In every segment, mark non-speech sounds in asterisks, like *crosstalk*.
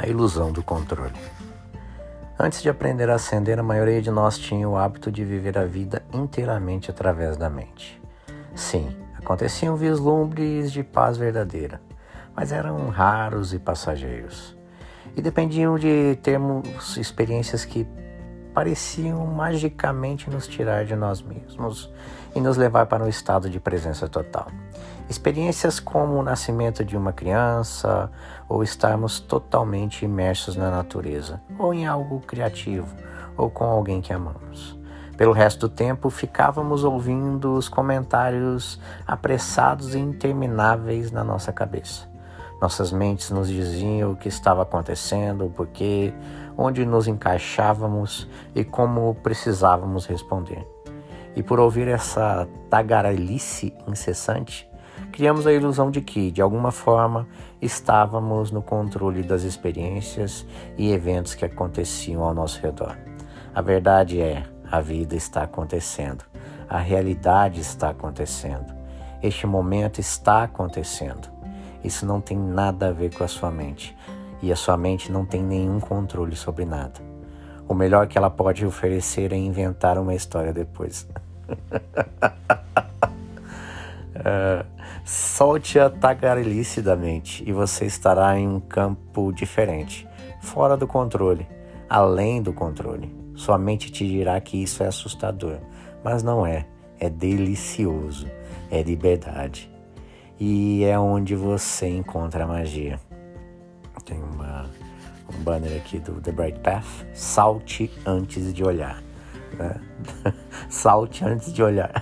A ilusão do controle. Antes de aprender a ascender, a maioria de nós tinha o hábito de viver a vida inteiramente através da mente. Sim, aconteciam vislumbres de paz verdadeira, mas eram raros e passageiros. E dependiam de termos experiências que pareciam magicamente nos tirar de nós mesmos e nos levar para um estado de presença total. Experiências como o nascimento de uma criança, ou estarmos totalmente imersos na natureza, ou em algo criativo, ou com alguém que amamos. Pelo resto do tempo, ficávamos ouvindo os comentários apressados e intermináveis na nossa cabeça. Nossas mentes nos diziam o que estava acontecendo, o porquê, onde nos encaixávamos e como precisávamos responder. E por ouvir essa tagarelice incessante, criamos a ilusão de que, de alguma forma, estávamos no controle das experiências e eventos que aconteciam ao nosso redor. A verdade é, a vida está acontecendo, a realidade está acontecendo, este momento está acontecendo. Isso não tem nada a ver com a sua mente e a sua mente não tem nenhum controle sobre nada. O melhor que ela pode oferecer é inventar uma história depois. uh, *laughs* solte a tagarelice da mente e você estará em um campo diferente, fora do controle, além do controle. Sua mente te dirá que isso é assustador, mas não é. É delicioso, é liberdade. E é onde você encontra a magia. Tem uma, um banner aqui do The Bright Path. Salte antes de olhar. Né? *laughs* Salte antes de olhar.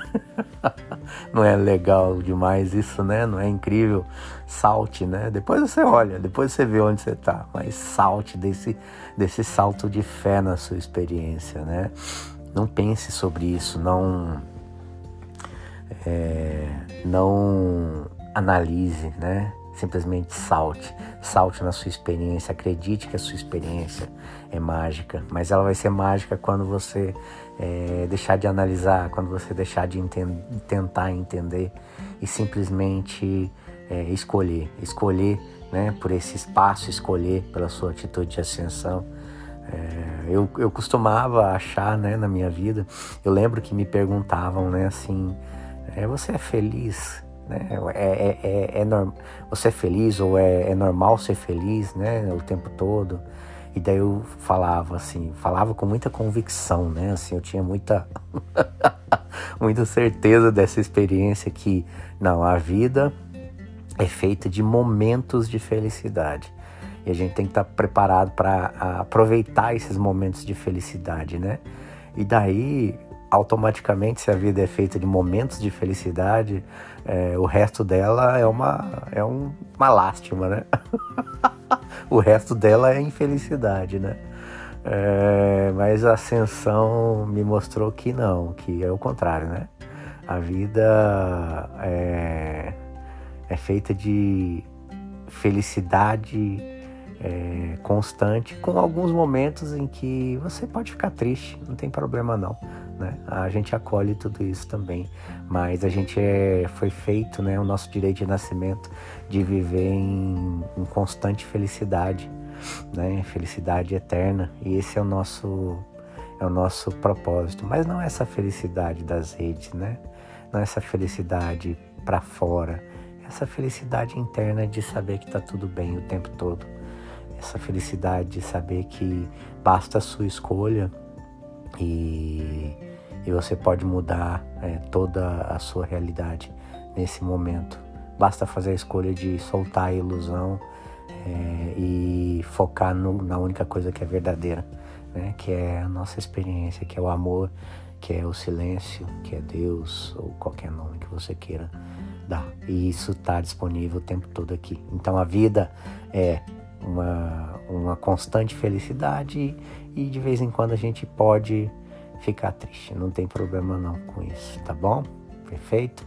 *laughs* Não é legal demais isso, né? Não é incrível? Salte, né? Depois você olha, depois você vê onde você está. Mas salte desse, desse salto de fé na sua experiência, né? Não pense sobre isso, não. É, não analise, né? Simplesmente salte. Salte na sua experiência. Acredite que a sua experiência é mágica. Mas ela vai ser mágica quando você é, deixar de analisar, quando você deixar de enten tentar entender e simplesmente é, escolher. Escolher né, por esse espaço, escolher pela sua atitude de ascensão. É, eu, eu costumava achar né, na minha vida, eu lembro que me perguntavam né, assim: é, você é feliz? Né? É, é, é, é. Você é feliz ou é, é normal ser feliz né? o tempo todo? E daí eu falava assim, falava com muita convicção, né? Assim, eu tinha muita, *laughs* muita certeza dessa experiência que, não, a vida é feita de momentos de felicidade. E a gente tem que estar preparado para aproveitar esses momentos de felicidade, né? E daí automaticamente, se a vida é feita de momentos de felicidade, é, o resto dela é uma, é um, uma lástima, né? *laughs* o resto dela é infelicidade, né? É, mas a ascensão me mostrou que não, que é o contrário, né? A vida é, é feita de felicidade é, constante, com alguns momentos em que você pode ficar triste, não tem problema não. Né? A gente acolhe tudo isso também, mas a gente é, foi feito, né, o nosso direito de nascimento, de viver em, em constante felicidade, né, felicidade eterna, e esse é o nosso é o nosso propósito, mas não é essa felicidade das redes, né? Não é essa felicidade para fora, é essa felicidade interna de saber que está tudo bem o tempo todo. Essa felicidade de saber que basta a sua escolha e, e você pode mudar é, toda a sua realidade nesse momento. Basta fazer a escolha de soltar a ilusão é, e focar no, na única coisa que é verdadeira, né? que é a nossa experiência, que é o amor, que é o silêncio, que é Deus ou qualquer nome que você queira dar. E isso está disponível o tempo todo aqui. Então a vida é uma, uma constante felicidade e, e de vez em quando a gente pode ficar triste. Não tem problema não com isso, tá bom? Perfeito?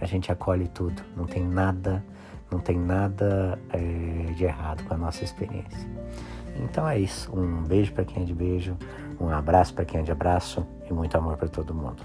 A gente acolhe tudo. Não tem nada, não tem nada é, de errado com a nossa experiência. Então é isso. Um beijo para quem é de beijo, um abraço para quem é de abraço e muito amor para todo mundo.